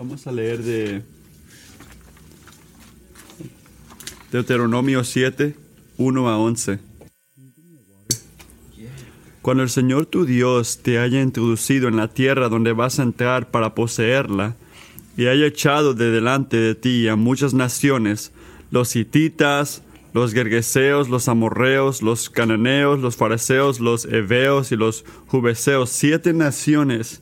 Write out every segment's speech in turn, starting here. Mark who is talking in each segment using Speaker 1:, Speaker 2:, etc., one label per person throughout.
Speaker 1: Vamos a leer de Deuteronomio 7, 1 a 11. Cuando el Señor tu Dios te haya introducido en la tierra donde vas a entrar para poseerla, y haya echado de delante de ti a muchas naciones, los hititas, los gergeseos, los amorreos, los cananeos, los fariseos, los heveos y los jubeseos, siete naciones,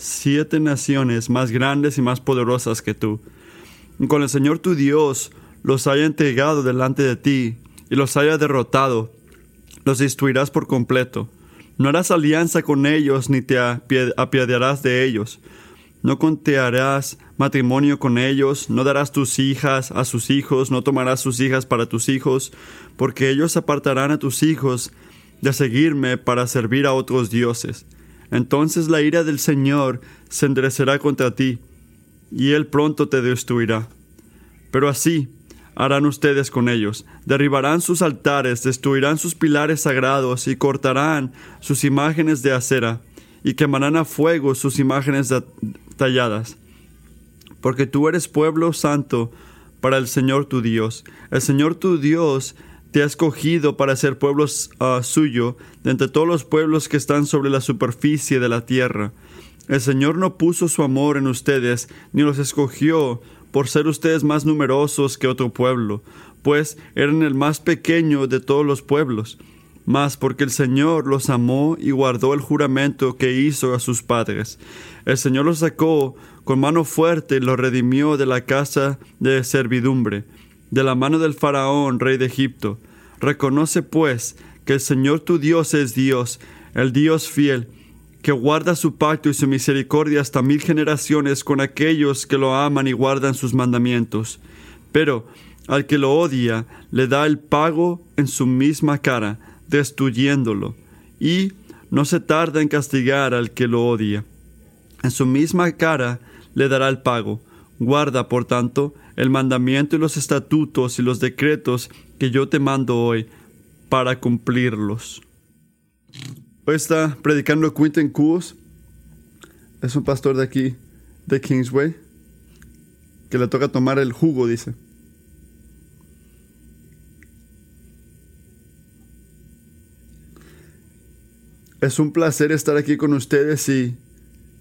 Speaker 1: siete naciones más grandes y más poderosas que tú. Y cuando el Señor tu Dios los haya entregado delante de ti y los haya derrotado, los destruirás por completo. No harás alianza con ellos ni te apiadarás de ellos. No contearás matrimonio con ellos, no darás tus hijas a sus hijos, no tomarás sus hijas para tus hijos, porque ellos apartarán a tus hijos de seguirme para servir a otros dioses. Entonces la ira del Señor se enderecerá contra ti, y Él pronto te destruirá. Pero así, harán ustedes con ellos. Derribarán sus altares, destruirán sus pilares sagrados y cortarán sus imágenes de acera y quemarán a fuego sus imágenes talladas. Porque tú eres pueblo santo para el Señor tu Dios. El Señor tu Dios te ha escogido para ser pueblo ah, suyo de entre todos los pueblos que están sobre la superficie de la tierra. El Señor no puso su amor en ustedes, ni los escogió por ser ustedes más numerosos que otro pueblo, pues eran el más pequeño de todos los pueblos, mas porque el Señor los amó y guardó el juramento que hizo a sus padres. El Señor los sacó con mano fuerte y los redimió de la casa de servidumbre, de la mano del faraón, rey de Egipto. Reconoce pues que el Señor tu Dios es Dios, el Dios fiel, que guarda su pacto y su misericordia hasta mil generaciones con aquellos que lo aman y guardan sus mandamientos. Pero al que lo odia, le da el pago en su misma cara, destruyéndolo, y no se tarda en castigar al que lo odia. En su misma cara le dará el pago. Guarda, por tanto, el mandamiento y los estatutos y los decretos que yo te mando hoy, para cumplirlos. Hoy está predicando Quinten Cus. Es un pastor de aquí, de Kingsway, que le toca tomar el jugo, dice. Es un placer estar aquí con ustedes y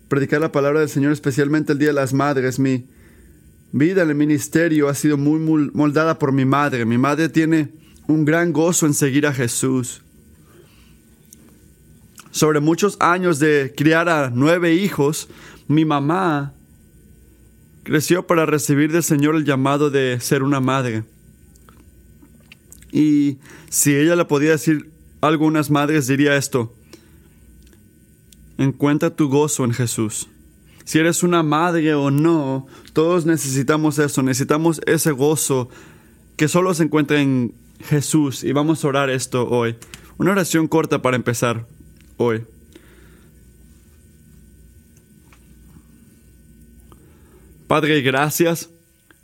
Speaker 1: predicar la palabra del Señor, especialmente el Día de las Madres. Mi vida en el ministerio ha sido muy moldada por mi madre. Mi madre tiene un gran gozo en seguir a Jesús sobre muchos años de criar a nueve hijos, mi mamá creció para recibir del Señor el llamado de ser una madre. Y si ella le podía decir algunas madres, diría esto, encuentra tu gozo en Jesús. Si eres una madre o no, todos necesitamos eso, necesitamos ese gozo que solo se encuentra en Jesús. Y vamos a orar esto hoy. Una oración corta para empezar hoy. Padre, gracias.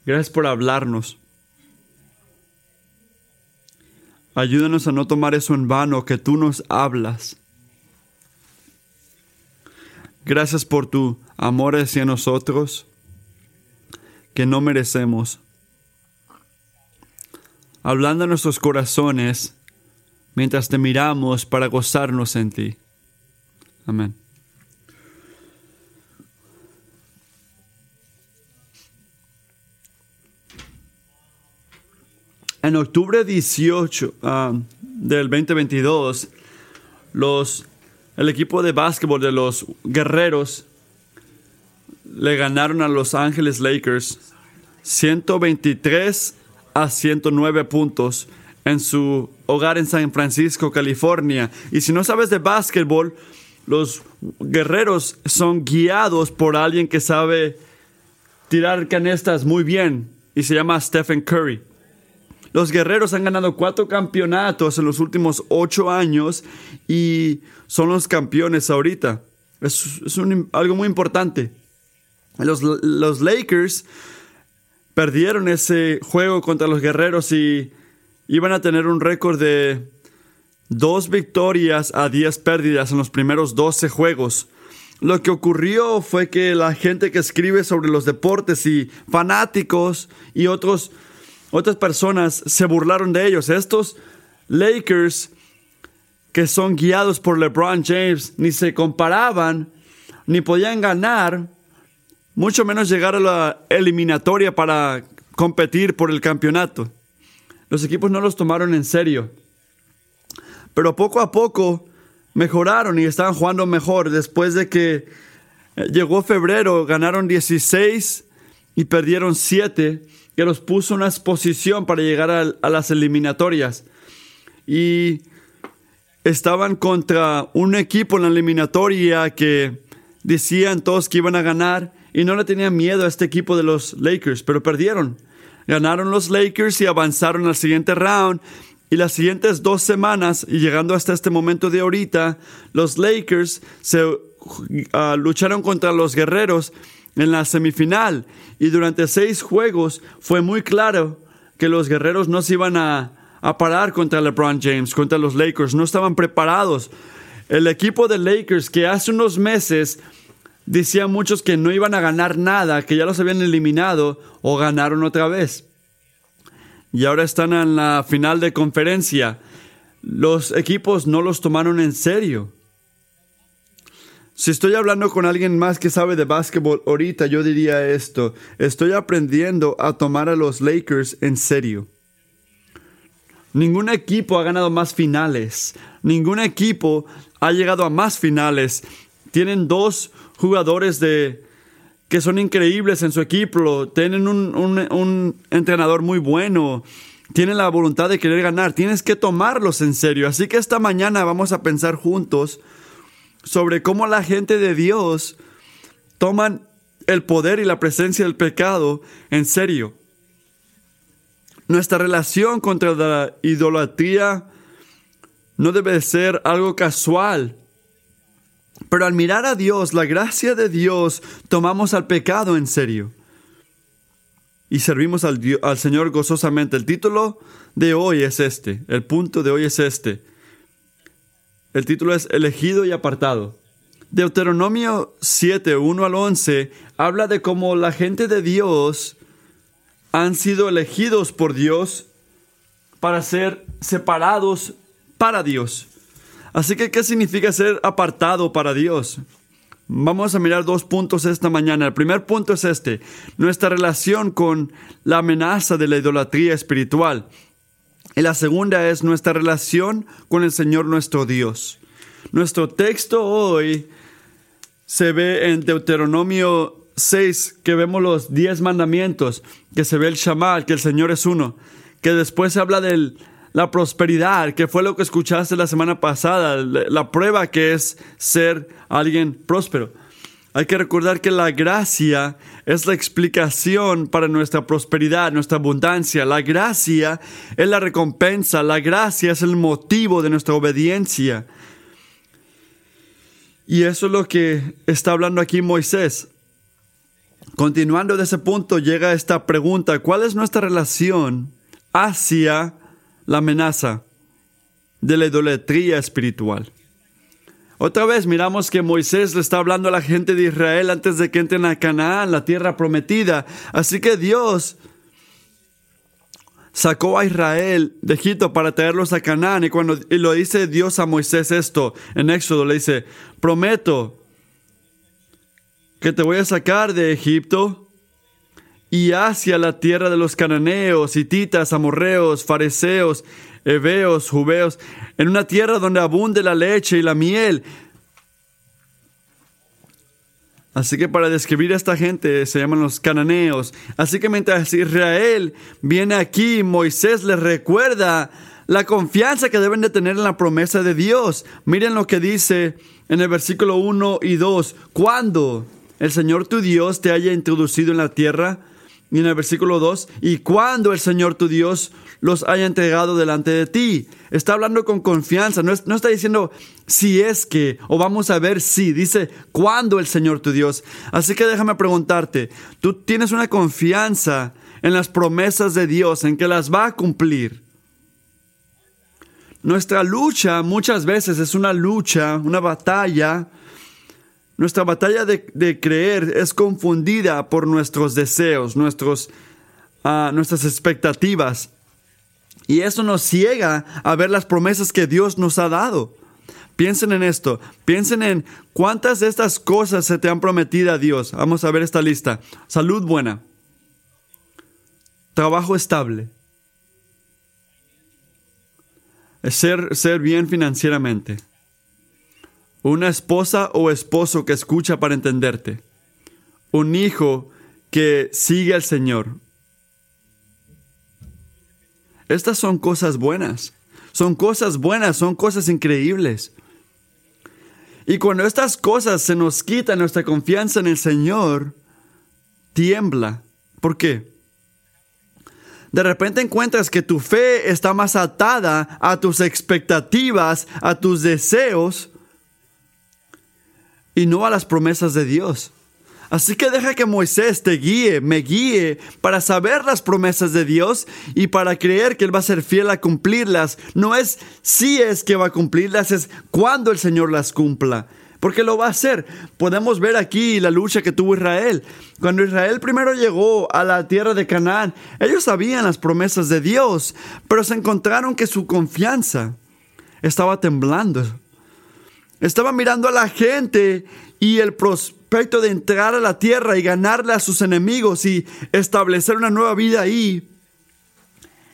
Speaker 1: Gracias por hablarnos. Ayúdanos a no tomar eso en vano, que tú nos hablas. Gracias por tu amor hacia nosotros, que no merecemos. Hablando a nuestros corazones mientras te miramos para gozarnos en ti. Amén. En octubre 18 ah, del 2022, los, el equipo de básquetbol de los Guerreros le ganaron a Los Ángeles Lakers 123 a 109 puntos en su hogar en San Francisco, California. Y si no sabes de básquetbol, los guerreros son guiados por alguien que sabe tirar canestas muy bien y se llama Stephen Curry. Los guerreros han ganado cuatro campeonatos en los últimos ocho años y son los campeones ahorita. Es, algo muy importante. Los, los Lakers perdieron ese juego contra los guerreros y iban a tener un récord de dos victorias a diez pérdidas en los primeros 12 juegos. lo que ocurrió fue que la gente que escribe sobre los deportes y fanáticos y otros, otras personas se burlaron de ellos. Estos Lakers que son guiados por LeBron James ni se comparaban, ni podían ganar, mucho menos llegar a la eliminatoria para competir por el campeonato. Los equipos no los tomaron en serio. Pero poco a poco mejoraron y estaban jugando mejor. Después de que eh, llegó febrero, ganaron 16 y perdieron 7, que los puso en una exposición para llegar a, las eliminatorias. Y estaban contra un equipo en la eliminatoria que decían todos que iban a ganar y no le tenían miedo a este equipo de los Lakers, pero perdieron. Ganaron los Lakers y avanzaron al siguiente round y las siguientes dos semanas, y llegando hasta este momento de ahorita, los Lakers se ah, lucharon contra los Guerreros en la semifinal. Y durante seis juegos fue muy claro que los Guerreros no se iban a, parar contra LeBron James, contra los Lakers. No estaban preparados. El equipo de Lakers que hace unos meses decían muchos que no iban a ganar nada, que ya los habían eliminado o ganaron otra vez y ahora están en la final de conferencia. Los equipos no los tomaron en serio. Si estoy hablando con alguien más que sabe de básquetbol ahorita, yo diría esto. Estoy aprendiendo a tomar a los Lakers en serio. Ningún equipo ha ganado más finales. Ningún equipo ha llegado a más finales. Tienen dos jugadores de que son increíbles en su equipo, tienen un, entrenador muy bueno, tienen la voluntad de querer ganar, tienes que tomarlos en serio. Así que esta mañana vamos a pensar juntos sobre cómo la gente de Dios toman el poder y la presencia del pecado en serio. Nuestra relación contra la idolatría no debe ser algo casual, pero al mirar a Dios, la gracia de Dios, tomamos al pecado en serio. Y servimos al, al, Señor gozosamente. El título de hoy es este. El punto de hoy es este. El título es Elegido y apartado. Deuteronomio 7, 1 al 11 habla de cómo la gente de Dios han sido elegidos por Dios para ser separados para Dios. Así que, ¿qué significa ser apartado para Dios? Vamos a mirar dos puntos esta mañana. El primer punto es este, nuestra relación con la amenaza de la idolatría espiritual. Y la segunda es nuestra relación con el Señor nuestro Dios. Nuestro texto hoy se ve en Deuteronomio 6, que vemos los diez mandamientos, que se ve el Shamal, que el Señor es uno, que después se habla del la prosperidad, que fue lo que escuchaste la semana pasada, la prueba que es ser alguien próspero. Hay que recordar que la gracia es la explicación para nuestra prosperidad, nuestra abundancia. La gracia es la recompensa, la gracia es el motivo de nuestra obediencia. Y eso es lo que está hablando aquí Moisés. Continuando de ese punto llega esta pregunta, ¿cuál es nuestra relación hacia la amenaza de la idolatría espiritual. Otra vez miramos que Moisés le está hablando a la gente de Israel antes de que entren a Canaán, la tierra prometida. Así que Dios sacó a Israel de Egipto para traerlos a Canaán. Y cuando y lo dice Dios a Moisés esto en Éxodo, le dice, prometo que te voy a sacar de Egipto y hacia la tierra de los cananeos, hititas, amorreos, fariseos, heveos, jubeos, en una tierra donde abunde la leche y la miel. Así que para describir a esta gente se llaman los cananeos. Así que mientras Israel viene aquí, Moisés les recuerda la confianza que deben de tener en la promesa de Dios. Miren lo que dice en el versículo 1 y 2. Cuando el Señor tu Dios te haya introducido en la tierra, y en el versículo 2, y cuando el Señor tu Dios los haya entregado delante de ti. Está hablando con confianza, no, no, está diciendo si es que, o vamos a ver si, dice cuando el Señor tu Dios. Así que déjame preguntarte, ¿tú tienes una confianza en las promesas de Dios, en que las va a cumplir? Nuestra lucha muchas veces es una lucha, una batalla nuestra batalla de, creer es confundida por nuestros deseos, nuestros, ah, nuestras expectativas. Y eso nos ciega a ver las promesas que Dios nos ha dado. Piensen en esto, piensen en cuántas de estas cosas se te han prometido a Dios. Vamos a ver esta lista. Salud buena, trabajo estable, ser, ser bien financieramente, una esposa o esposo que escucha para entenderte, un hijo que sigue al Señor. Estas son cosas buenas, son cosas buenas, son cosas increíbles. Y cuando estas cosas se nos quitan nuestra confianza en el Señor, tiembla. ¿Por qué? De repente encuentras que tu fe está más atada a tus expectativas, a tus deseos, y no a las promesas de Dios. Así que deja que Moisés te guíe, me guíe para saber las promesas de Dios y para creer que Él va a ser fiel a cumplirlas. No es si es que va a cumplirlas, es cuando el Señor las cumpla. Porque lo va a hacer. Podemos ver aquí la lucha que tuvo Israel. Cuando Israel primero llegó a la tierra de Canaán, ellos sabían las promesas de Dios, pero se encontraron que su confianza estaba temblando. Estaba mirando a la gente y el prospecto de entrar a la tierra y ganarle a sus enemigos y establecer una nueva vida ahí.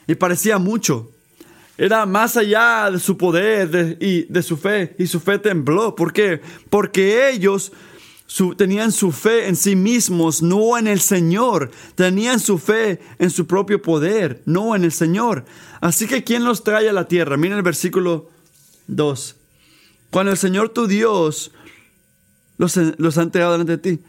Speaker 1: Y parecía mucho. Era más allá de su poder y de su fe. Y su fe tembló. ¿Por qué? Porque ellos tenían su fe en sí mismos, no en el Señor. Tenían su fe en su propio poder, no en el Señor. Así que ¿quién los trae a la tierra? Miren el versículo 2. Cuando el Señor tu Dios los, ha entregado delante de ti.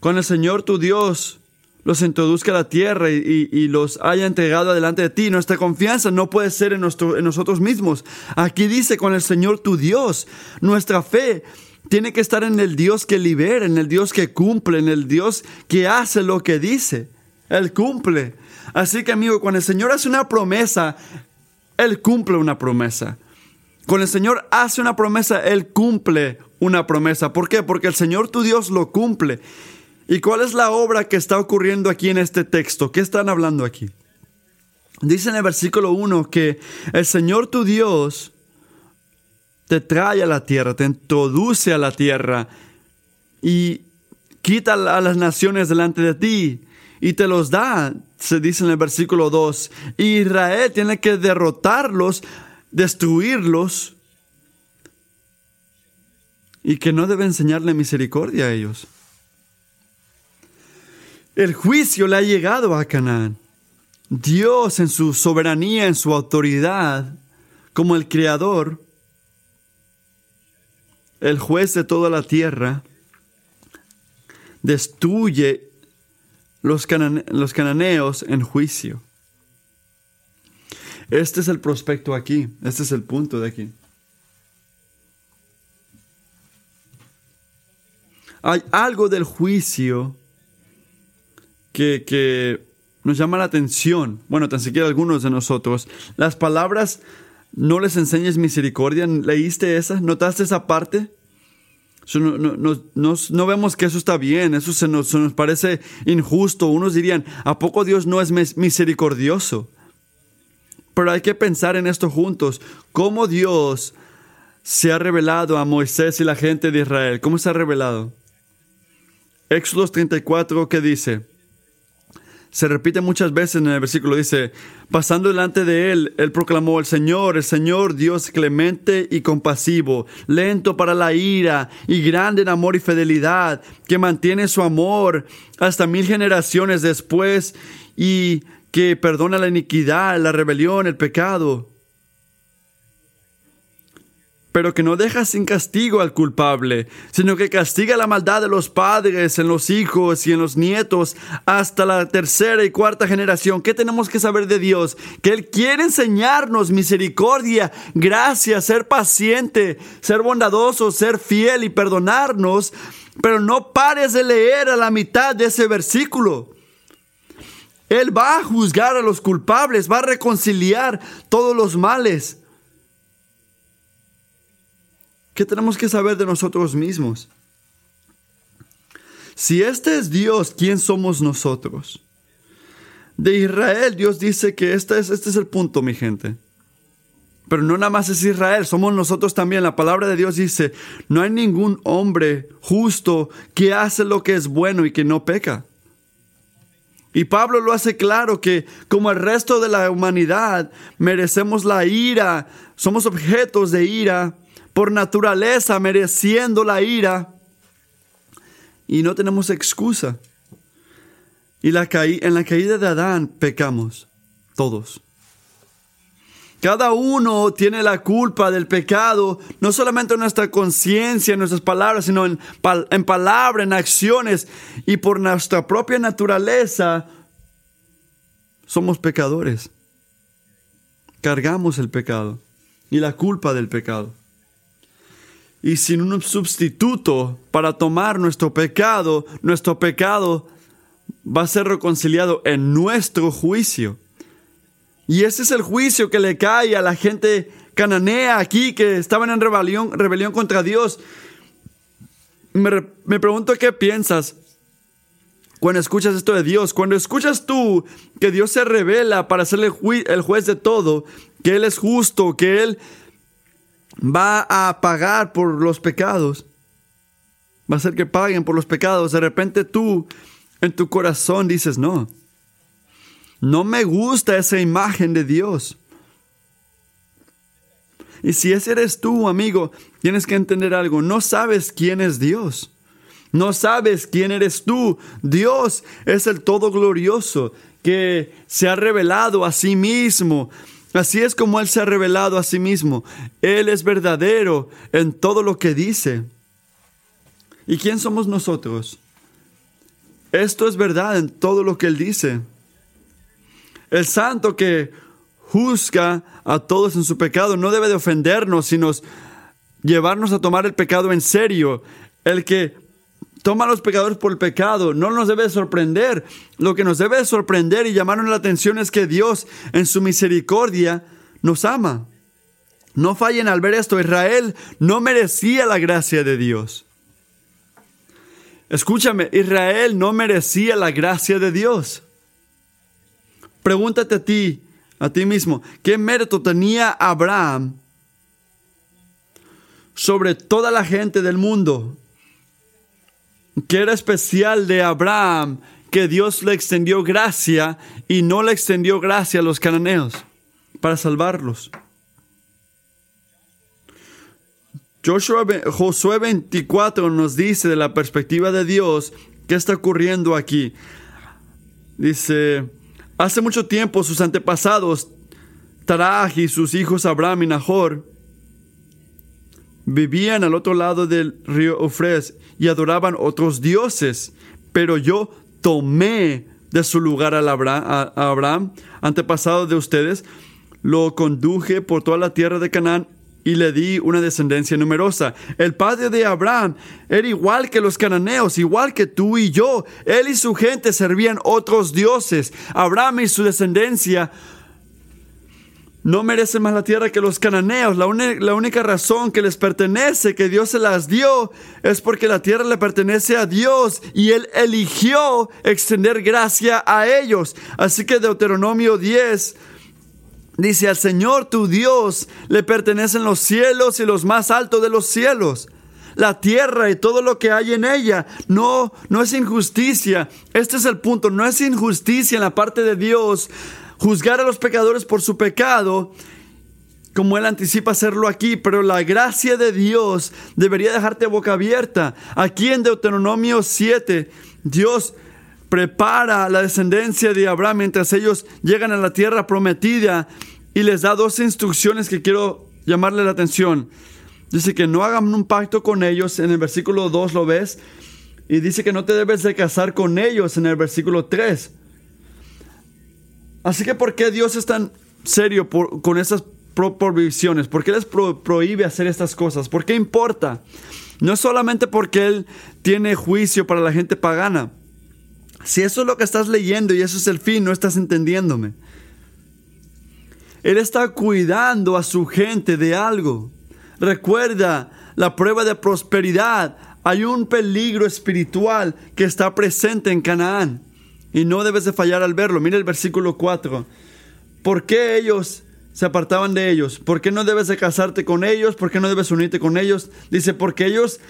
Speaker 1: Cuando el Señor tu Dios los introduzca a la tierra y, los haya entregado delante de ti. Nuestra confianza no puede ser en, nuestro, en nosotros mismos. Aquí dice con el Señor tu Dios. Nuestra fe tiene que estar en el Dios que libera, en el Dios que cumple, en el Dios que hace lo que dice. Él cumple. Así que amigo, cuando el Señor hace una promesa, Él cumple una promesa. Cuando el Señor hace una promesa, Él cumple una promesa. ¿Por qué? Porque el Señor tu Dios lo cumple. ¿Y cuál es la obra que está ocurriendo aquí en este texto? ¿Qué están hablando aquí? Dice en el versículo 1 que el Señor tu Dios te trae a la tierra, te introduce a la tierra y quita a las naciones delante de ti y te los da, se dice en el versículo 2. Israel tiene que derrotarlos destruirlos y que no debe enseñarle misericordia a ellos. El juicio le ha llegado a Canaán. Dios en su soberanía, en su autoridad, como el creador, el juez de toda la tierra, destruye los, los cananeos en juicio. Este es el prospecto aquí, este es el punto de aquí. Hay algo del juicio que, que nos llama la atención. Bueno, tan siquiera algunos de nosotros. Las palabras no les enseñes misericordia. ¿Leíste esa? ¿Notaste esa parte? No, no, no, vemos que eso está bien, eso se nos, se nos, parece injusto. Unos dirían, ¿a poco Dios no es misericordioso? Pero hay que pensar en esto juntos. ¿Cómo Dios se ha revelado a Moisés y la gente de Israel? ¿Cómo se ha revelado? Éxodo 34, ¿qué dice? Se repite muchas veces en el versículo, dice, pasando delante de él, él proclamó, el Señor, el Señor Dios clemente y compasivo, lento para la ira y grande en amor y fidelidad, que mantiene su amor hasta mil generaciones después y que perdona la iniquidad, la rebelión, el pecado, pero que no deja sin castigo al culpable, sino que castiga la maldad de los padres en los hijos y en los nietos hasta la tercera y cuarta generación. ¿Qué tenemos que saber de Dios? Que Él quiere enseñarnos misericordia, gracia, ser paciente, ser bondadoso, ser fiel y perdonarnos, pero no pares de leer a la mitad de ese versículo. Él va a juzgar a los culpables, va a reconciliar todos los males. ¿Qué tenemos que saber de nosotros mismos? Si este es Dios, ¿quién somos nosotros? De Israel, Dios dice que este es, este es el punto, mi gente. Pero no nada más es Israel, somos nosotros también. La palabra de Dios dice, no hay ningún hombre justo que hace lo que es bueno y que no peca. Y Pablo lo hace claro que como el resto de la humanidad merecemos la ira, somos objetos de ira, por naturaleza mereciendo la ira, y no tenemos excusa. Y la en la caída de Adán pecamos, todos. Cada uno tiene la culpa del pecado, no solamente en nuestra conciencia, en nuestras palabras, sino en, en palabras, en acciones y por nuestra propia naturaleza. Somos pecadores. Cargamos el pecado y la culpa del pecado. Y sin un sustituto para tomar nuestro pecado, nuestro pecado va a ser reconciliado en nuestro juicio. Y ese es el juicio que le cae a la gente cananea aquí que estaban en rebelión, rebelión contra Dios. Me, me pregunto qué piensas cuando escuchas esto de Dios. Cuando escuchas tú que Dios se revela para ser el, el juez de todo, que Él es justo, que Él va a pagar por los pecados, va a hacer que paguen por los pecados. De repente tú en tu corazón dices, no, no me gusta esa imagen de Dios. Y si ese eres tú, amigo, tienes que entender algo. No sabes quién es Dios. No sabes quién eres tú. Dios es el todo glorioso que se ha revelado a sí mismo. Así es como Él se ha revelado a sí mismo. Él es verdadero en todo lo que dice. ¿Y quién somos nosotros? Esto es verdad en todo lo que Él dice. El santo que juzga a todos en su pecado no debe de ofendernos, sino llevarnos a tomar el pecado en serio. El que toma a los pecadores por el pecado no nos debe sorprender. Lo que nos debe sorprender y llamarnos la atención es que Dios en su misericordia nos ama. No fallen al ver esto. Israel no merecía la gracia de Dios. Escúchame, Israel no merecía la gracia de Dios. Pregúntate a ti, a ti mismo, ¿qué mérito tenía Abraham sobre toda la gente del mundo? ¿Qué era especial de Abraham que Dios le extendió gracia y no le extendió gracia a los cananeos para salvarlos? Joshua, Josué 24 nos dice de la perspectiva de Dios qué está ocurriendo aquí. Dice, Hace mucho tiempo sus antepasados, Taraj y sus hijos Abraham y Nahor, vivían al otro lado del río Eufres y adoraban otros dioses, pero yo tomé de su lugar a Abraham, antepasado de ustedes, lo conduje por toda la tierra de Canaán y le di una descendencia numerosa. El padre de Abraham era igual que los cananeos, igual que tú y yo. Él y su gente servían otros dioses. Abraham y su descendencia no merecen más la tierra que los cananeos. La, única razón que les pertenece, que Dios se las dio, es porque la tierra le pertenece a Dios y Él eligió extender gracia a ellos. Así que Deuteronomio 10 Dice, al Señor tu Dios le pertenecen los cielos y los más altos de los cielos. La tierra y todo lo que hay en ella no, no es injusticia. Este es el punto. No es injusticia en la parte de Dios juzgar a los pecadores por su pecado, como Él anticipa hacerlo aquí, pero la gracia de Dios debería dejarte boca abierta. Aquí en Deuteronomio 7, Dios prepara la descendencia de Abraham mientras ellos llegan a la tierra prometida y les da dos instrucciones que quiero llamarle la atención. Dice que no hagan un pacto con ellos, en el versículo 2 lo ves, y dice que no te debes de casar con ellos en el versículo 3. Así que ¿por qué Dios es tan serio con esas prohibiciones? ¿Por qué les prohíbe hacer estas cosas? ¿Por qué importa? No solamente porque Él tiene juicio para la gente pagana. Si eso es lo que estás leyendo y eso es el fin, no estás entendiéndome. Él está cuidando a su gente de algo. Recuerda la prueba de prosperidad. Hay un peligro espiritual que está presente en Canaán y no debes de fallar al verlo. Mira el versículo 4. ¿Por qué ellos se apartaban de ellos? ¿Por qué no debes de casarte con ellos? ¿Por qué no debes unirte con ellos? Dice, porque ellos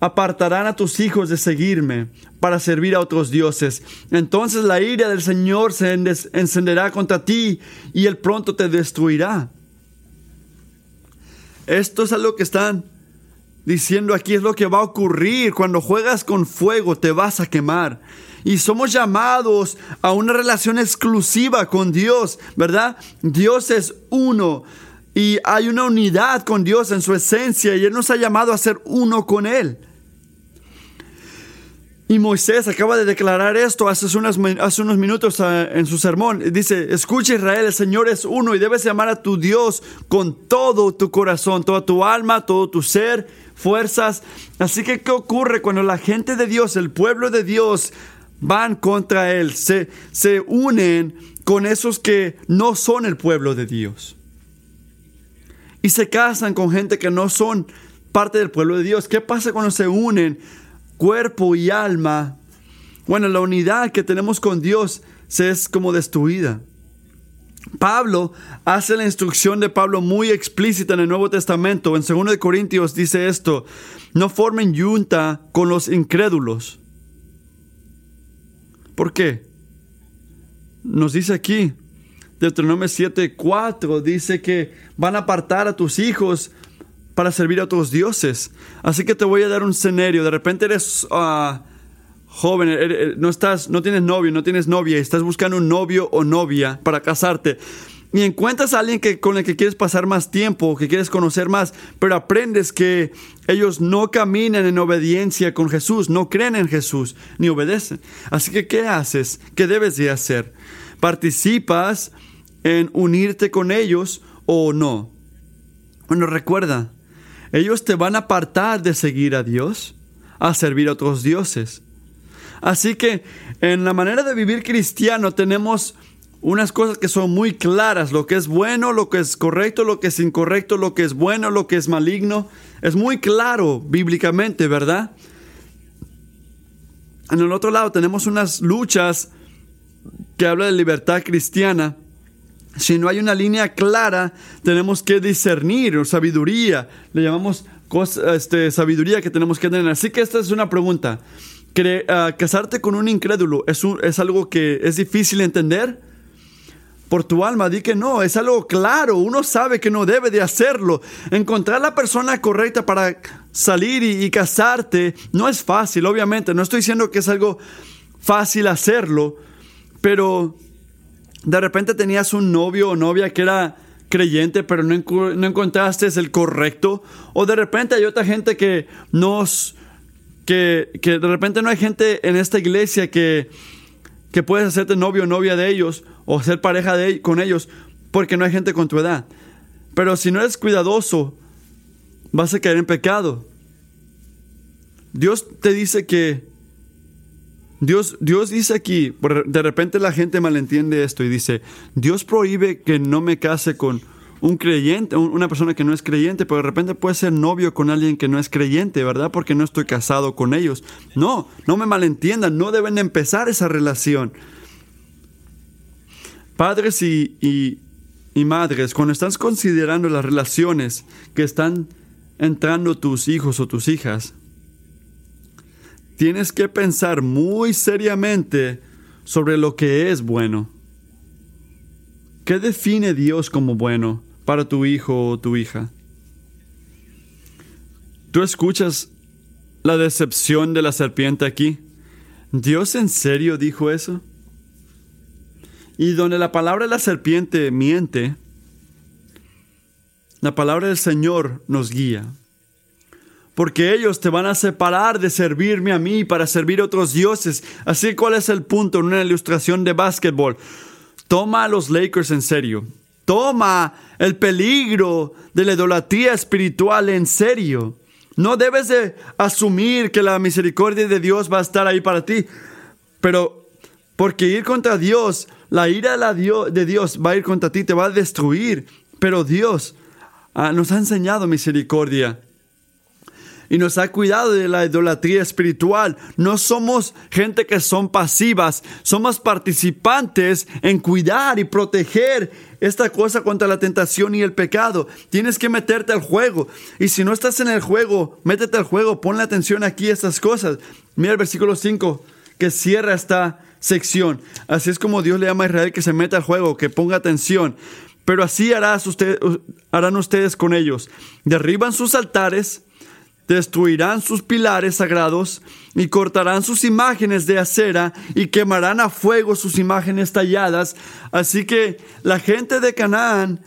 Speaker 1: apartarán a tus hijos de seguirme para servir a otros dioses. Entonces la ira del Señor se encenderá contra ti y él pronto te destruirá. Esto es algo que están diciendo aquí, es lo que va a ocurrir. Cuando juegas con fuego te vas a quemar. Y somos llamados a una relación exclusiva con Dios, ¿verdad? Dios es uno y hay una unidad con Dios en su esencia y Él nos ha llamado a ser uno con Él. Y Moisés acaba de declarar esto hace, hace unos minutos ah, en su sermón. Dice, escucha Israel, el Señor es uno y debes llamar a tu Dios con todo tu corazón, toda tu alma, todo tu ser, fuerzas. Así que, ¿qué ocurre cuando la gente de Dios, el pueblo de Dios, van contra Él? Se, se unen con esos que no son el pueblo de Dios. Y se casan con gente que no son parte del pueblo de Dios. ¿Qué pasa cuando se unen? Cuerpo y alma, bueno, la unidad que tenemos con Dios se es como destruida. Pablo hace la instrucción de Pablo muy explícita en el Nuevo Testamento. En 2 Corintios dice esto, no formen yunta con los incrédulos. ¿Por qué? Nos dice aquí, Deuteronomio 7:4 dice que van a apartar a tus hijos para servir a otros dioses. Así que te voy a dar un escenario. De repente eres ah, joven, er, er, no, estás, no tienes novio, no tienes novia, y estás buscando un novio o novia para casarte. Y encuentras a alguien que, con el que quieres pasar más tiempo, que quieres conocer más, pero aprendes que ellos no caminan en obediencia con Jesús, no creen en Jesús, ni obedecen. Así que, ¿qué haces? ¿Qué debes de hacer? ¿Participas en unirte con ellos o no? Bueno, recuerda, ellos te van a apartar de seguir a Dios, a servir a otros dioses. Así que en la manera de vivir cristiano tenemos unas cosas que son muy claras, lo que es bueno, lo que es correcto, lo que es incorrecto, lo que es bueno, lo que es maligno. Es muy claro bíblicamente, ¿verdad? En el otro lado tenemos unas luchas que habla de libertad cristiana si no hay una línea clara, tenemos que discernir, sabiduría, le llamamos este, sabiduría que tenemos que tener. Así que esta es una pregunta. Ah, ¿Casarte con un incrédulo es, es algo que es difícil entender? Por tu alma, di que no, es algo claro, uno sabe que no debe de hacerlo. Encontrar la persona correcta para salir y, y casarte no es fácil, obviamente, no estoy diciendo que es algo fácil hacerlo, pero de repente tenías un novio o novia que era creyente, pero no, encontraste el correcto. O de repente hay otra gente que nos... Que, que de repente no hay gente en esta iglesia que, que puedes hacerte novio o novia de ellos o ser pareja de, con ellos porque no hay gente con tu edad. Pero si no eres cuidadoso, vas a caer en pecado. Dios te dice que Dios, Dios dice aquí, de repente la gente malentiende esto y dice, Dios prohíbe que no me case con un creyente, una persona que no es creyente, pero de repente puede ser novio con alguien que no es creyente, ¿verdad? Porque no estoy casado con ellos. No, no me malentiendan, no deben empezar esa relación. Padres y, y madres, cuando estás considerando las relaciones que están entrando tus hijos o tus hijas, tienes que pensar muy seriamente sobre lo que es bueno. ¿Qué define Dios como bueno para tu hijo o tu hija? ¿Tú escuchas la decepción de la serpiente aquí? ¿Dios en serio dijo eso? Y donde la palabra de la serpiente miente, la palabra del Señor nos guía porque ellos te van a separar de servirme a mí para servir a otros dioses. Así cuál es el punto en una ilustración de básquetbol. Toma a los Lakers en serio. Toma el peligro de la idolatría espiritual en serio. No debes de asumir que la misericordia de Dios va a estar ahí para ti. Pero porque ir contra Dios, la ira de Dios va a ir contra ti, te va a destruir. Pero Dios ah, nos ha enseñado misericordia y nos ha cuidado de la idolatría espiritual. No somos gente que son pasivas, somos participantes en cuidar y proteger esta cosa contra la tentación y el pecado. Tienes que meterte al juego. Y si no estás en el juego, métete al juego, ponle atención aquí a estas cosas. Mira el versículo 5 que cierra esta sección. Así es como Dios le llama a Israel que se meta al juego, que ponga atención. Pero así harán ustedes con ellos. Derriban sus altares destruirán sus pilares sagrados y cortarán sus imágenes de acera y quemarán a fuego sus imágenes talladas. Así que la gente de Canaán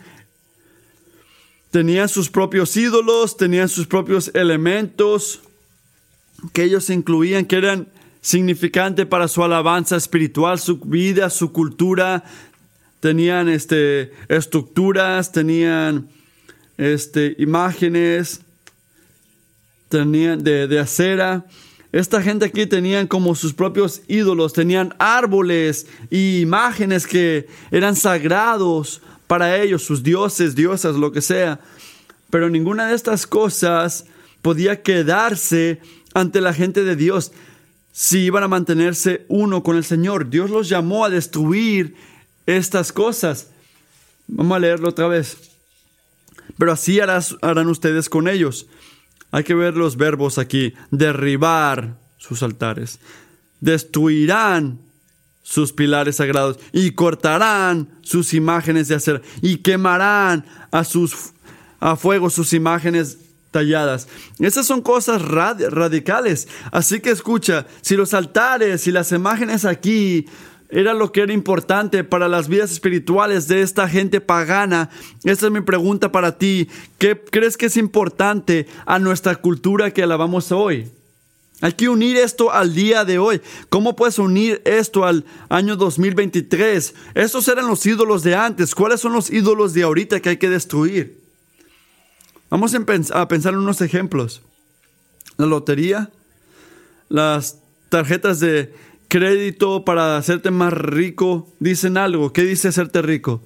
Speaker 1: tenían sus propios ídolos, tenían sus propios elementos que ellos incluían, que eran significantes para su alabanza espiritual, su vida, su cultura. Tenían este, estructuras, tenían este, imágenes de, acera. Esta gente aquí tenían como sus propios ídolos, tenían árboles y imágenes que eran sagrados para ellos, sus dioses, diosas, lo que sea. Pero ninguna de estas cosas podía quedarse ante la gente de Dios si iban a mantenerse uno con el Señor. Dios los llamó a destruir estas cosas. Vamos a leerlo otra vez. Pero así harán ustedes con ellos. Hay que ver los verbos aquí. Derribar sus altares. Destruirán sus pilares sagrados y cortarán sus imágenes de acero y quemarán a, sus, a fuego sus imágenes talladas. Esas son cosas radicales. Así que escucha, si los altares y las imágenes aquí era lo que era importante para las vidas espirituales de esta gente pagana. Esta es mi pregunta para ti. ¿Qué crees que es importante a nuestra cultura que alabamos hoy? Hay que unir esto al día de hoy. ¿Cómo puedes unir esto al año 2023? Estos eran los ídolos de antes. ¿Cuáles son los ídolos de ahorita que hay que destruir? Vamos a pensar en unos ejemplos. La lotería, las tarjetas de crédito para hacerte más rico, dicen algo. ¿Qué dice hacerte rico?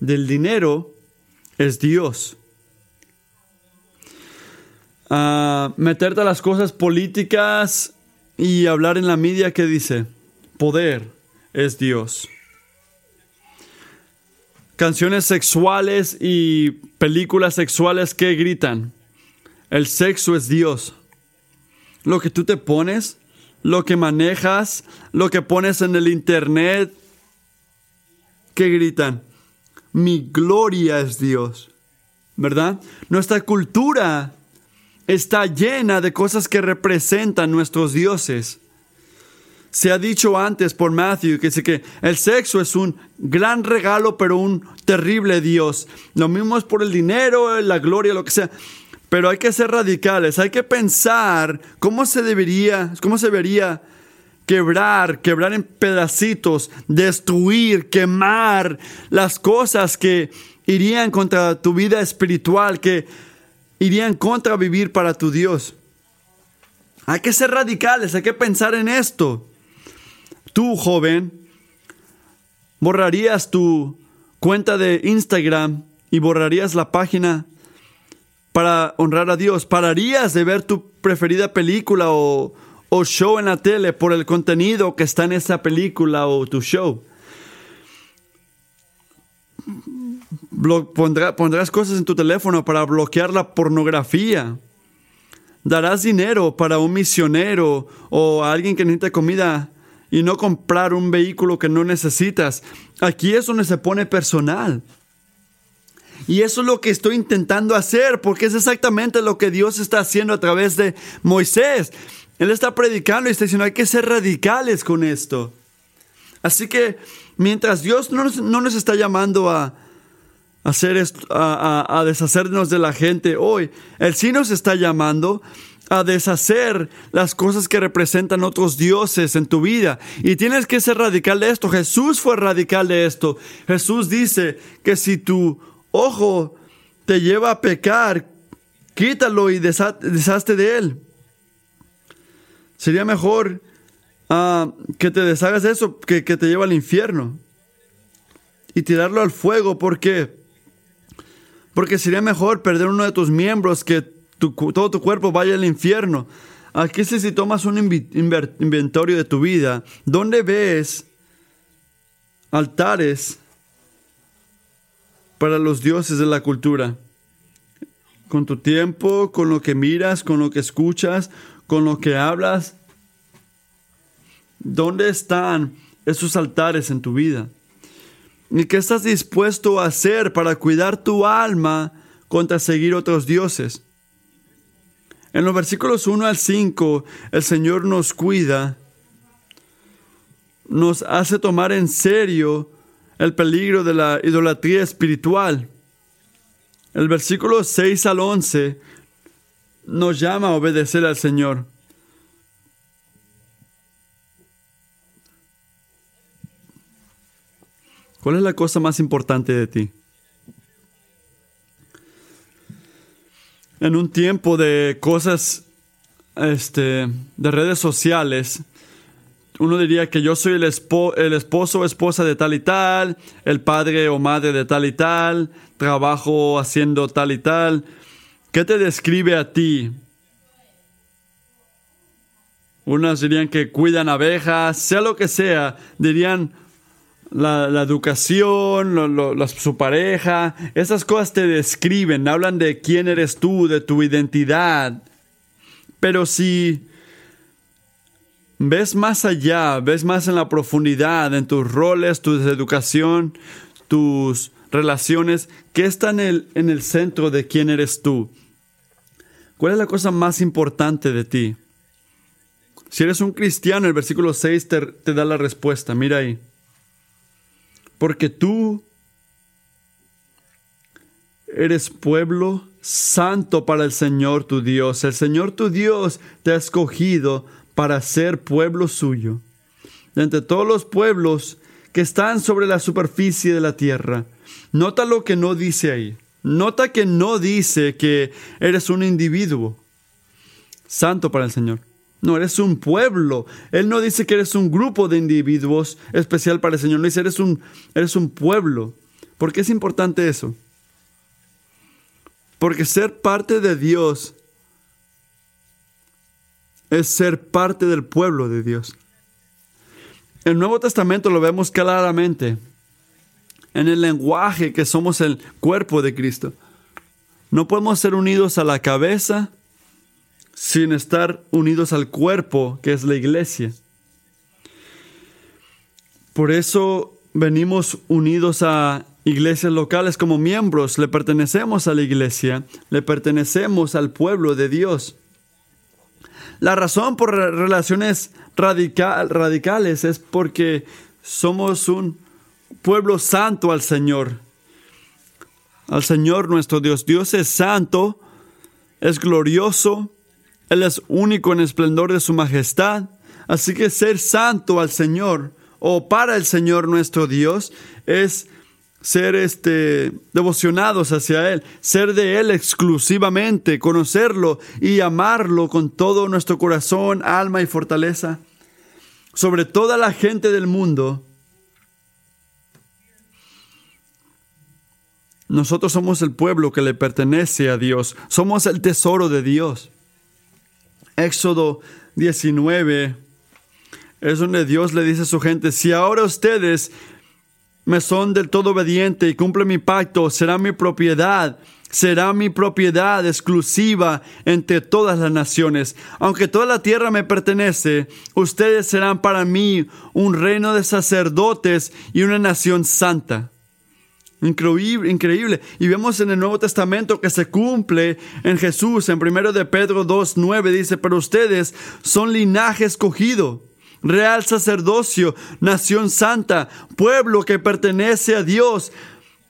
Speaker 1: Del dinero es Dios. Ah, meterte a las cosas políticas y hablar en la media, ¿qué dice? Poder es Dios. Canciones sexuales y películas sexuales que gritan. El sexo es Dios. Lo que tú te pones lo que manejas, lo que pones en el internet, que gritan, mi gloria es Dios, ¿verdad? Nuestra cultura está llena de cosas que representan nuestros dioses. Se ha dicho antes por Matthew que dice que el sexo es un gran regalo, pero un terrible Dios. Lo mismo es por el dinero, la gloria, lo que sea. Pero hay que ser radicales, hay que pensar cómo se debería, cómo se debería quebrar, quebrar en pedacitos, destruir, quemar las cosas que irían contra tu vida espiritual, que irían contra vivir para tu Dios. Hay que ser radicales, hay que pensar en esto. Tú, joven, borrarías tu cuenta de Instagram y borrarías la página para honrar a Dios? ¿Pararías de ver tu preferida película o, show en la tele por el contenido que está en esa película o tu show? pondrás cosas en tu teléfono para bloquear la pornografía. Darás dinero para un misionero o a alguien que necesita comida y no comprar un vehículo que no necesitas. Aquí es donde se pone personal. Y eso es lo que estoy intentando hacer, porque es exactamente lo que Dios está haciendo a través de Moisés. Él está predicando y está diciendo, hay que ser radicales con esto. Así que mientras Dios no nos, está llamando a, hacer a, a, deshacernos de la gente hoy, Él sí nos está llamando a deshacer las cosas que representan otros dioses en tu vida. Y tienes que ser radical de esto. Jesús fue radical de esto. Jesús dice que si tú ojo te lleva a pecar, quítalo y deshazte de él. Sería mejor ah, que te deshagas de eso que, que te lleva al infierno y tirarlo al fuego. ¿Por qué? Porque sería mejor perder uno de tus miembros que todo tu cuerpo vaya al infierno. Aquí si, si tomas un inventario de tu vida, ¿dónde ves altares para los dioses de la cultura? Con tu tiempo, con lo que miras, con lo que escuchas, con lo que hablas. ¿Dónde están esos altares en tu vida? ¿Y qué estás dispuesto a hacer para cuidar tu alma contra seguir otros dioses? En los versículos 1 al 5, el Señor nos cuida, nos hace tomar en serio el peligro de la idolatría espiritual. El versículo 6 al 11 nos llama a obedecer al Señor. ¿Cuál es la cosa más importante de ti? En un tiempo de cosas, este, de redes sociales, uno diría que yo soy el, el esposo o esposa de tal y tal, el padre o madre de tal y tal, trabajo haciendo tal y tal. ¿Qué te describe a ti? Unas dirían que cuidan abejas, sea lo que sea, dirían la, educación, su pareja, esas cosas te describen, hablan de quién eres tú, de tu identidad. Pero si ves más allá, ves más en la profundidad, en tus roles, tu educación, tus relaciones, ¿qué está en el, en el centro de quién eres tú? ¿Cuál es la cosa más importante de ti? Si eres un cristiano, el versículo 6 te da la respuesta. Mira ahí porque tú eres pueblo santo para el Señor tu Dios. El Señor tu Dios te ha escogido para ser pueblo suyo. De entre todos los pueblos que están sobre la superficie de la tierra. Nota lo que no dice ahí. Nota que no dice que eres un individuo santo para el Señor. No, eres un pueblo. Él no dice que eres un grupo de individuos especial para el Señor. No dice, eres un, eres un pueblo. ¿Por qué es importante eso? Porque ser parte de Dios es ser parte del pueblo de Dios. El Nuevo Testamento lo vemos claramente en el lenguaje que somos el cuerpo de Cristo. No podemos ser unidos a la cabeza sin estar unidos al cuerpo que es la iglesia. Por eso venimos unidos a iglesias locales como miembros, le pertenecemos a la iglesia, le pertenecemos al pueblo de Dios. La razón por relaciones radicales es porque somos un pueblo santo al Señor. Al Señor nuestro Dios. Dios es santo, es glorioso, él es único en esplendor de su majestad. Así que ser santo al Señor o para el Señor nuestro Dios es ser este devocionados hacia él, ser de él exclusivamente, conocerlo y amarlo con todo nuestro corazón, alma y fortaleza. Sobre toda la gente del mundo, nosotros somos el pueblo que le pertenece a Dios, somos el tesoro de Dios. Éxodo 19 es donde Dios le dice a su gente, si ahora ustedes me son del todo obediente y cumplen mi pacto, será mi propiedad, será mi propiedad exclusiva entre todas las naciones. Aunque toda la tierra me pertenece, ustedes serán para mí un reino de sacerdotes y una nación santa. Increíble, increíble. Y vemos en el Nuevo Testamento que se cumple en Jesús. En 1 de Pedro 2.9 dice, pero ustedes son linaje escogido, real sacerdocio, nación santa, pueblo que pertenece a Dios,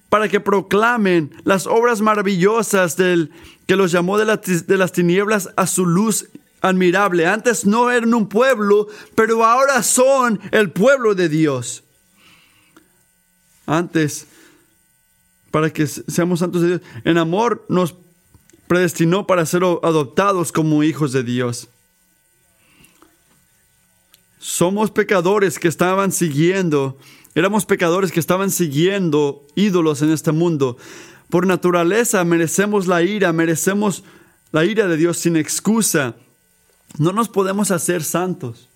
Speaker 1: para que proclamen las obras maravillosas del que los llamó de, de las tinieblas a su luz admirable. Antes no eran un pueblo, pero ahora son el pueblo de Dios. Antes para que seamos santos de Dios. En amor nos predestinó para ser adoptados como hijos de Dios. Somos pecadores que estaban siguiendo, éramos pecadores que estaban siguiendo ídolos en este mundo. Por naturaleza merecemos la ira, merecemos la ira de Dios sin excusa. No nos podemos hacer santos.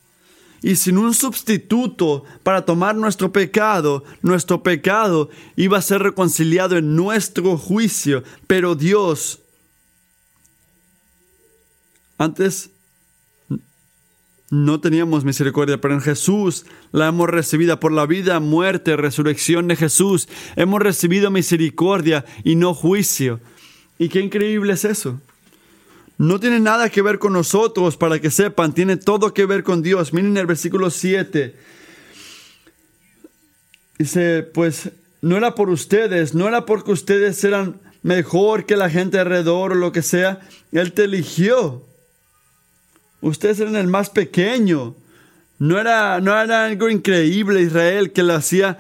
Speaker 1: Y sin un sustituto para tomar nuestro pecado, nuestro pecado iba a ser reconciliado en nuestro juicio. Pero Dios, antes no teníamos misericordia, pero en Jesús la hemos recibido por la vida, muerte, resurrección de Jesús. Hemos recibido misericordia y no juicio. Y qué increíble es eso. No tiene nada que ver con nosotros, para que sepan, tiene todo que ver con Dios. Miren el versículo 7. Dice, pues no era por ustedes, no era porque ustedes eran mejor que la gente alrededor o lo que sea. Él te eligió. Ustedes eran el más pequeño. No era, no era algo increíble Israel que la hacía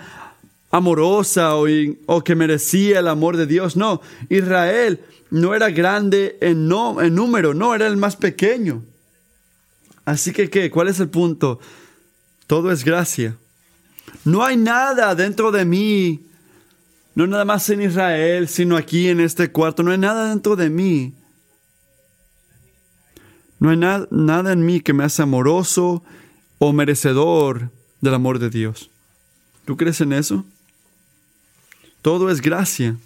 Speaker 1: amorosa o, o que merecía el amor de Dios. No, Israel no era grande en, no, en número, no, era el más pequeño. Así que, ¿qué? ¿Cuál es el punto? Todo es gracia. No hay nada dentro de mí, no nada más en Israel, sino aquí en este cuarto, no hay nada dentro de mí. No hay nada en mí que me hace amoroso o merecedor del amor de Dios. ¿Tú crees en eso? Todo es gracia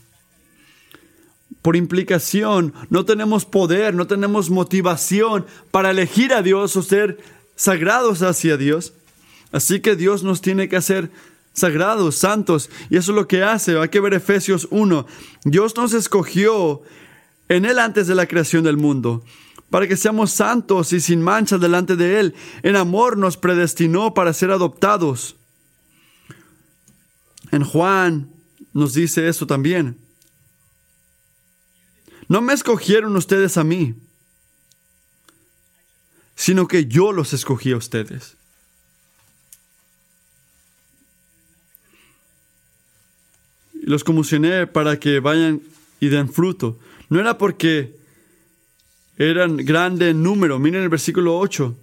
Speaker 1: por implicación, no tenemos poder, no tenemos motivación para elegir a Dios o ser sagrados hacia Dios. Así que Dios nos tiene que hacer sagrados, santos, y eso es lo que hace. Hay que ver Efesios 1. Dios nos escogió en Él antes de la creación del mundo, para que seamos santos y sin mancha delante de Él. En amor nos predestinó para ser adoptados. En Juan nos dice eso también. No me escogieron ustedes a mí, sino que yo los escogí a ustedes. Los comisioné para que vayan y den fruto. No era porque eran grande en número. Miren el versículo 8.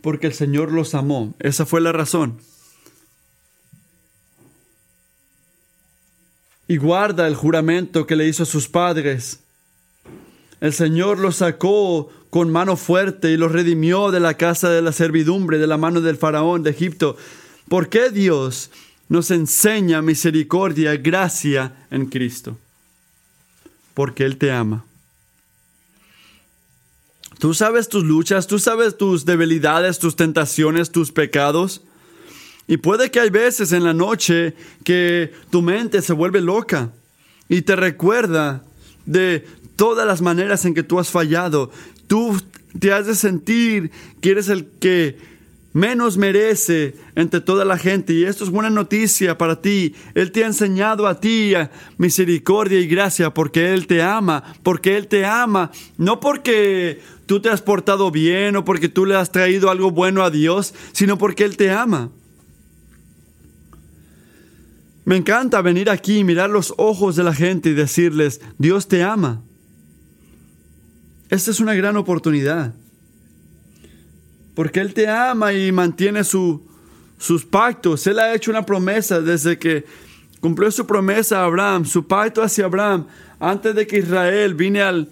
Speaker 1: Porque el Señor los amó. Esa fue la razón. y guarda el juramento que le hizo a sus padres. El Señor los sacó con mano fuerte y los redimió de la casa de la servidumbre, de la mano del faraón de Egipto. ¿Por qué Dios nos enseña misericordia, gracia en Cristo? Porque Él te ama. Tú sabes tus luchas, tú sabes tus debilidades, tus tentaciones, tus pecados. Y puede que hay veces en la noche que tu mente se vuelve loca y te recuerda de todas las maneras en que tú has fallado. Tú te has de sentir que eres el que menos merece entre toda la gente. Y esto es buena noticia para ti. Él te ha enseñado a ti misericordia y gracia porque Él te ama, porque Él te ama, no porque tú te has portado bien o porque tú le has traído algo bueno a Dios, sino porque Él te ama. Me encanta venir aquí y mirar los ojos de la gente y decirles, Dios te ama. Esta es una gran oportunidad. Porque Él te ama y mantiene sus pactos. Él ha hecho una promesa desde que cumplió su promesa a Abraham, su pacto hacia Abraham, antes de que Israel vine al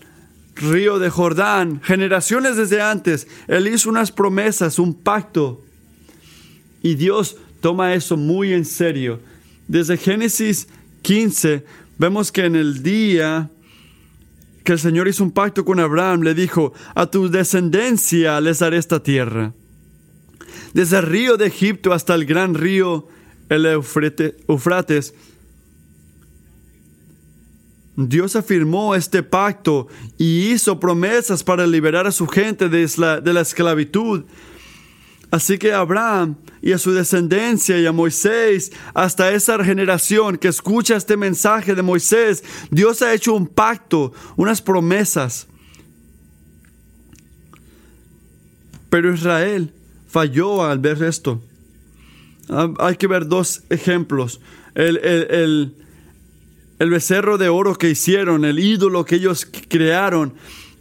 Speaker 1: río de Jordán, generaciones desde antes. Él hizo unas promesas, un pacto. Y Dios toma eso muy en serio desde Génesis 15 vemos que en el día que el Señor hizo un pacto con Abraham, le dijo, a tu descendencia les daré esta tierra. Desde el río de Egipto hasta el gran río, el Eufrates, Dios afirmó este pacto y hizo promesas para liberar a su gente de la, de la esclavitud Así que a Abraham y a su descendencia y a Moisés, hasta esa generación que escucha este mensaje de Moisés, Dios ha hecho un pacto, unas promesas. Pero Israel falló al ver esto. Ah, hay que ver dos ejemplos. El, el becerro de oro que hicieron, el ídolo que ellos crearon,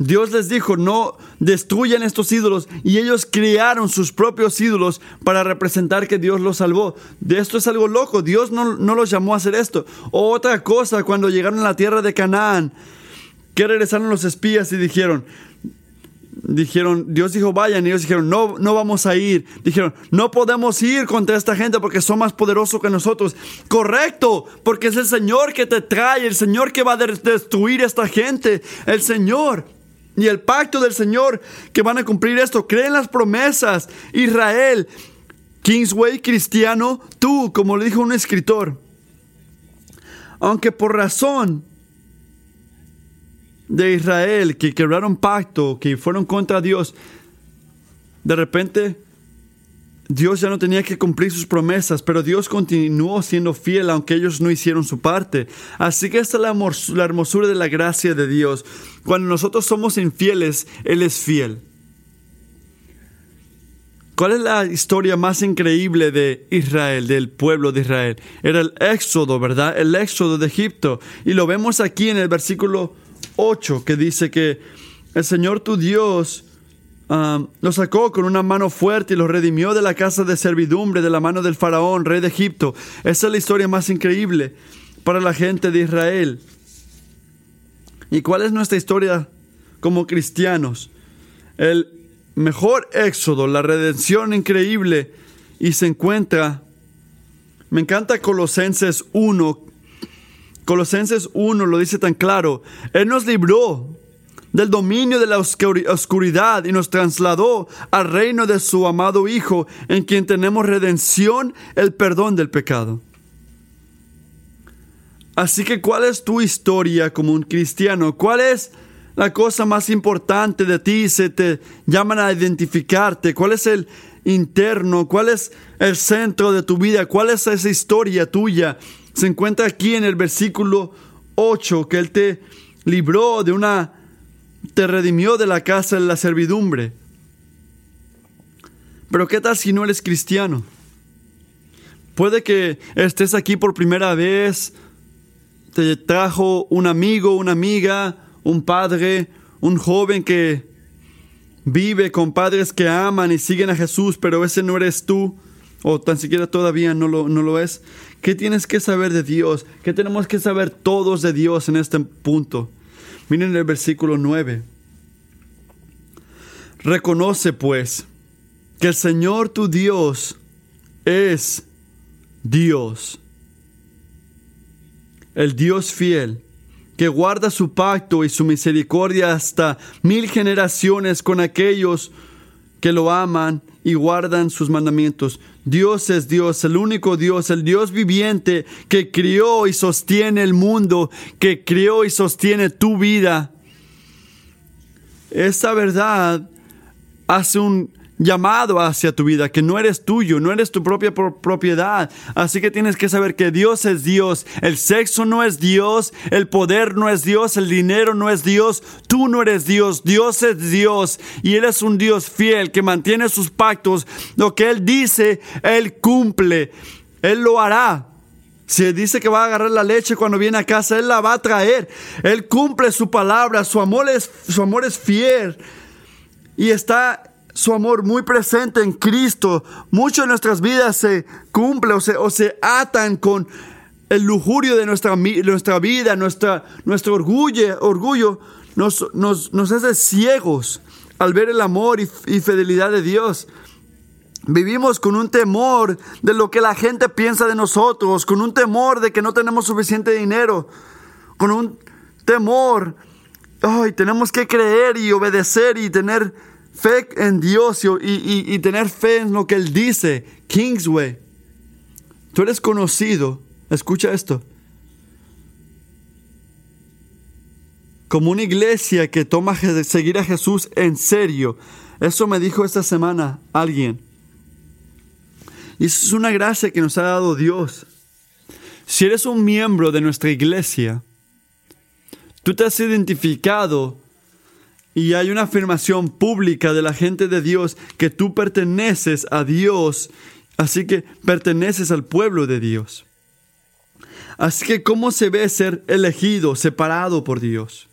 Speaker 1: Dios les dijo, no destruyan estos ídolos. Y ellos crearon sus propios ídolos para representar que Dios los salvó. De esto es algo loco. Dios no, no los llamó a hacer esto. Otra cosa, cuando llegaron a la tierra de Canaán, que regresaron los espías y dijeron, dijeron, Dios dijo, vayan, y ellos dijeron, no, no vamos a ir. Dijeron, no podemos ir contra esta gente porque son más poderosos que nosotros. Correcto, porque es el Señor que te trae, el Señor que va a destruir a esta gente, el Señor. Y el pacto del Señor que van a cumplir esto, creen las promesas. Israel, Kingsway cristiano, tú, como le dijo un escritor, aunque por razón de Israel que quebraron pacto, que fueron contra Dios, de repente Dios ya no tenía que cumplir sus promesas, pero Dios continuó siendo fiel aunque ellos no hicieron su parte. Así que esta es la hermosura de la gracia de Dios. Cuando nosotros somos infieles, Él es fiel. ¿Cuál es la historia más increíble de Israel, del pueblo de Israel? Era el éxodo, ¿verdad? El éxodo de Egipto. Y lo vemos aquí en el versículo 8 que dice que el Señor tu Dios um, lo sacó con una mano fuerte y lo redimió de la casa de servidumbre, de la mano del faraón, rey de Egipto. Esa es la historia más increíble para la gente de Israel. ¿Y cuál es nuestra historia como cristianos? El mejor éxodo, la redención increíble y se encuentra, me encanta Colosenses 1, Colosenses 1 lo dice tan claro. Él nos libró del dominio de la oscuridad y nos trasladó al reino de su amado Hijo, en quien tenemos redención, el perdón del pecado. Así que, ¿cuál es tu historia como un cristiano? ¿Cuál es la cosa más importante de ti? Se te llaman a identificarte. ¿Cuál es el interno? ¿Cuál es el centro de tu vida? ¿Cuál es esa historia tuya? se encuentra aquí en el versículo 8, que Él te libró de una, te redimió de la casa de la servidumbre. Pero ¿qué tal si no eres cristiano? Puede que estés aquí por primera vez, te trajo un amigo, una amiga, un padre, un joven que vive con padres que aman y siguen a Jesús, pero ese no eres tú, o tan siquiera todavía no lo, no lo es. ¿Qué tienes que saber de Dios? ¿Qué tenemos que saber todos de Dios en este punto? Miren el versículo 9. Reconoce pues que el Señor tu Dios es Dios, el Dios fiel, que guarda su pacto y su misericordia hasta mil generaciones con aquellos que lo aman y guardan sus mandamientos. Dios es Dios, el único Dios, el Dios viviente que crió y sostiene el mundo, que crió y sostiene tu vida. Esa verdad hace un llamado hacia tu vida, que no eres tuyo, no eres tu propia propiedad. Así que tienes que saber que Dios es Dios, el sexo no es Dios, el poder no es Dios, el dinero no es Dios, tú no eres Dios, Dios es Dios y Él es un Dios fiel que mantiene sus pactos. Lo que Él dice, Él cumple, Él lo hará. Si dice que va a agarrar la leche cuando viene a casa, Él la va a traer. Él cumple su palabra, su amor es, su amor es fiel. Y está su amor muy presente en Cristo, mucho de nuestras vidas se cumple o se, o se atan con el lujurio de nuestra, nuestra vida, nuestra, nuestro orgullo, orgullo nos, nos, nos hace ciegos al ver el amor y, y fidelidad de Dios. Vivimos con un temor de lo que la gente piensa de nosotros, con un temor de que no tenemos suficiente dinero, con un temor, ay, tenemos que creer y obedecer y tener fe en Dios y, tener fe en lo que Él dice. Kingsway, tú eres conocido, escucha esto, como una iglesia que toma seguir a Jesús en serio. Eso me dijo esta semana alguien. Y eso es una gracia que nos ha dado Dios. Si eres un miembro de nuestra iglesia, tú te has identificado y hay una afirmación pública de la gente de Dios que tú perteneces a Dios, así que perteneces al pueblo de Dios. Así que, ¿cómo se ve ser elegido, separado por Dios?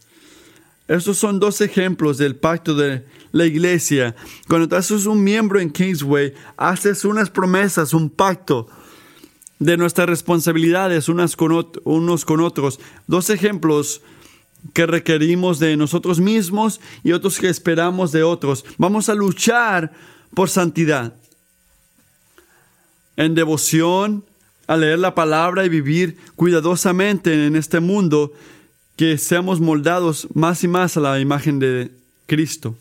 Speaker 1: Esos son dos ejemplos del pacto de la iglesia. Cuando tú haces un miembro en Kingsway, haces unas promesas, un pacto de nuestras responsabilidades unas con unos con otros. Dos ejemplos que requerimos de nosotros mismos y otros que esperamos de otros. Vamos a luchar por santidad. En devoción, a leer la palabra y vivir cuidadosamente en este mundo, que seamos moldados más y más a la imagen de Cristo.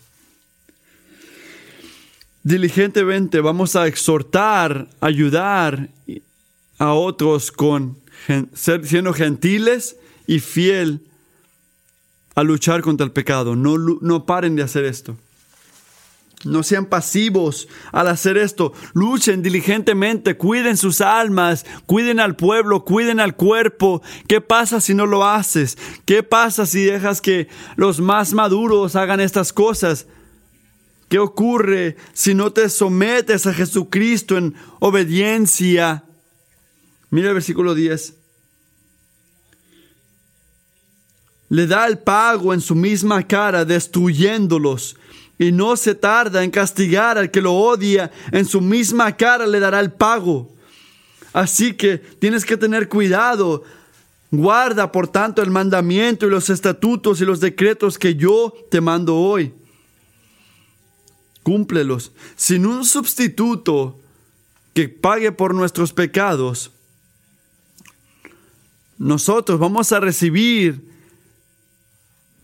Speaker 1: Diligentemente vamos a exhortar, ayudar a otros con siendo gentiles y fiel a luchar contra el pecado. No, no paren de hacer esto. No sean pasivos al hacer esto. Luchen diligentemente, cuiden sus almas, cuiden al pueblo, cuiden al cuerpo. ¿Qué pasa si no lo haces? ¿Qué pasa si dejas que los más maduros hagan estas cosas? ¿Qué ocurre si no te sometes a Jesucristo en obediencia? Mira el versículo 10. Le da el pago en su misma cara, destruyéndolos y no se tarda en castigar al que lo odia, en su misma cara le dará el pago. Así que tienes que tener cuidado. Guarda, por tanto, el mandamiento y los estatutos y los decretos que yo te mando hoy. Cúmplelos. Sin un sustituto que pague por nuestros pecados, nosotros vamos a recibir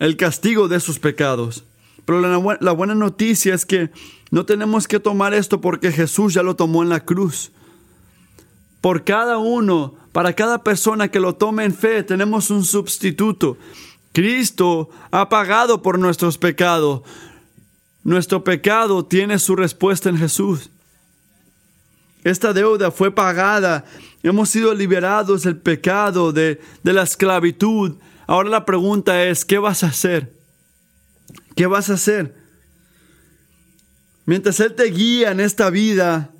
Speaker 1: el castigo de sus pecados. Pero la, buena noticia es que no tenemos que tomar esto porque Jesús ya lo tomó en la cruz. Por cada uno, para cada persona que lo tome en fe, tenemos un sustituto. Cristo ha pagado por nuestros pecados. Nuestro pecado tiene su respuesta en Jesús. Esta deuda fue pagada. Hemos sido liberados del pecado, de, de la esclavitud. Ahora la pregunta es, ¿qué vas a hacer? ¿Qué vas a hacer? Mientras Él te guía en esta vida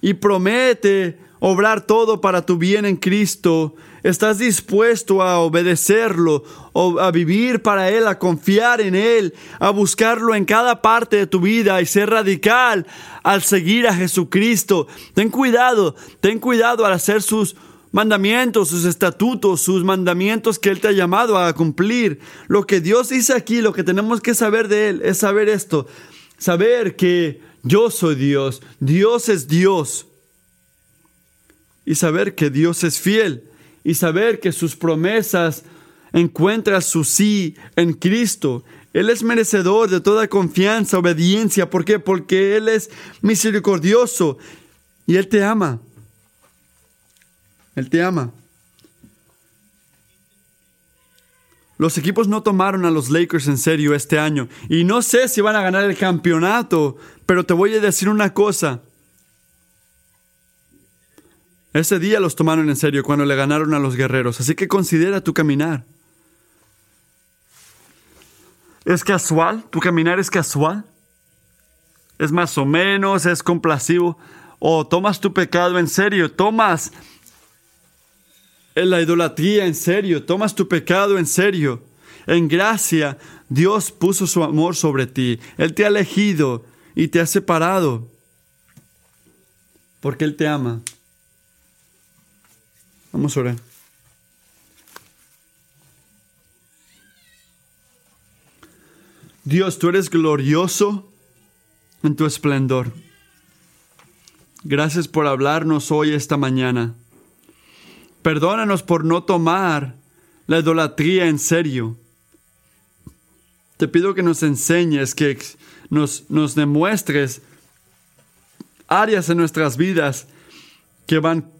Speaker 1: y promete obrar todo para tu bien en Cristo, estás dispuesto a obedecerlo, a vivir para Él, a confiar en Él, a buscarlo en cada parte de tu vida y ser radical al seguir a Jesucristo. Ten cuidado, ten cuidado al hacer sus mandamientos, sus estatutos, sus mandamientos que Él te ha llamado a cumplir. Lo que Dios dice aquí, lo que tenemos que saber de Él es saber esto, saber que yo soy Dios, Dios es Dios. Y saber que Dios es fiel y saber que sus promesas encuentran su sí en Cristo. Él es merecedor de toda confianza, obediencia. ¿Por qué? Porque Él es misericordioso y Él te ama. Él te ama. Los equipos no tomaron a los Lakers en serio este año y no sé si van a ganar el campeonato, pero te voy a decir una cosa. Ese día los tomaron en serio cuando le ganaron a los guerreros, así que considera tu caminar. ¿Es casual? ¿Tu caminar es casual? ¿Es más o menos? ¿Es complacivo? ¿O tomas tu pecado en serio? ¿Tomas la idolatría en serio, tomas tu pecado en serio. En gracia, Dios puso su amor sobre ti. Él te ha elegido y te ha separado. Porque Él te ama. Vamos a orar. Dios, tú eres glorioso en tu esplendor. Gracias por hablarnos hoy, esta mañana. Perdónanos por no tomar la idolatría en serio. Te pido que nos enseñes, que nos, nos demuestres áreas en nuestras vidas que van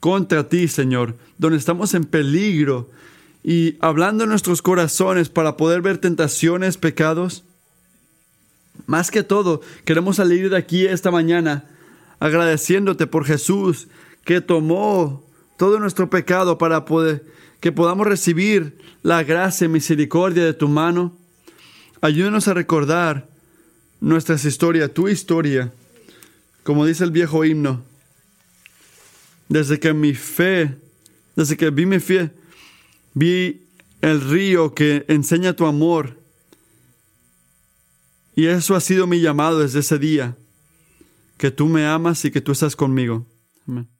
Speaker 1: contra ti, Señor, donde estamos en peligro y hablando en nuestros corazones para poder ver tentaciones, pecados. Más que todo, queremos salir de aquí esta mañana agradeciéndote por Jesús que tomó todo nuestro pecado para poder que podamos recibir la gracia y misericordia de tu mano. Ayúdanos a recordar nuestras historias, tu historia, como dice el viejo himno. Desde que mi fe, desde que vi mi fe, vi el río que enseña tu amor. Y eso ha sido mi llamado desde ese día, que tú me amas y que tú estás conmigo. Amén.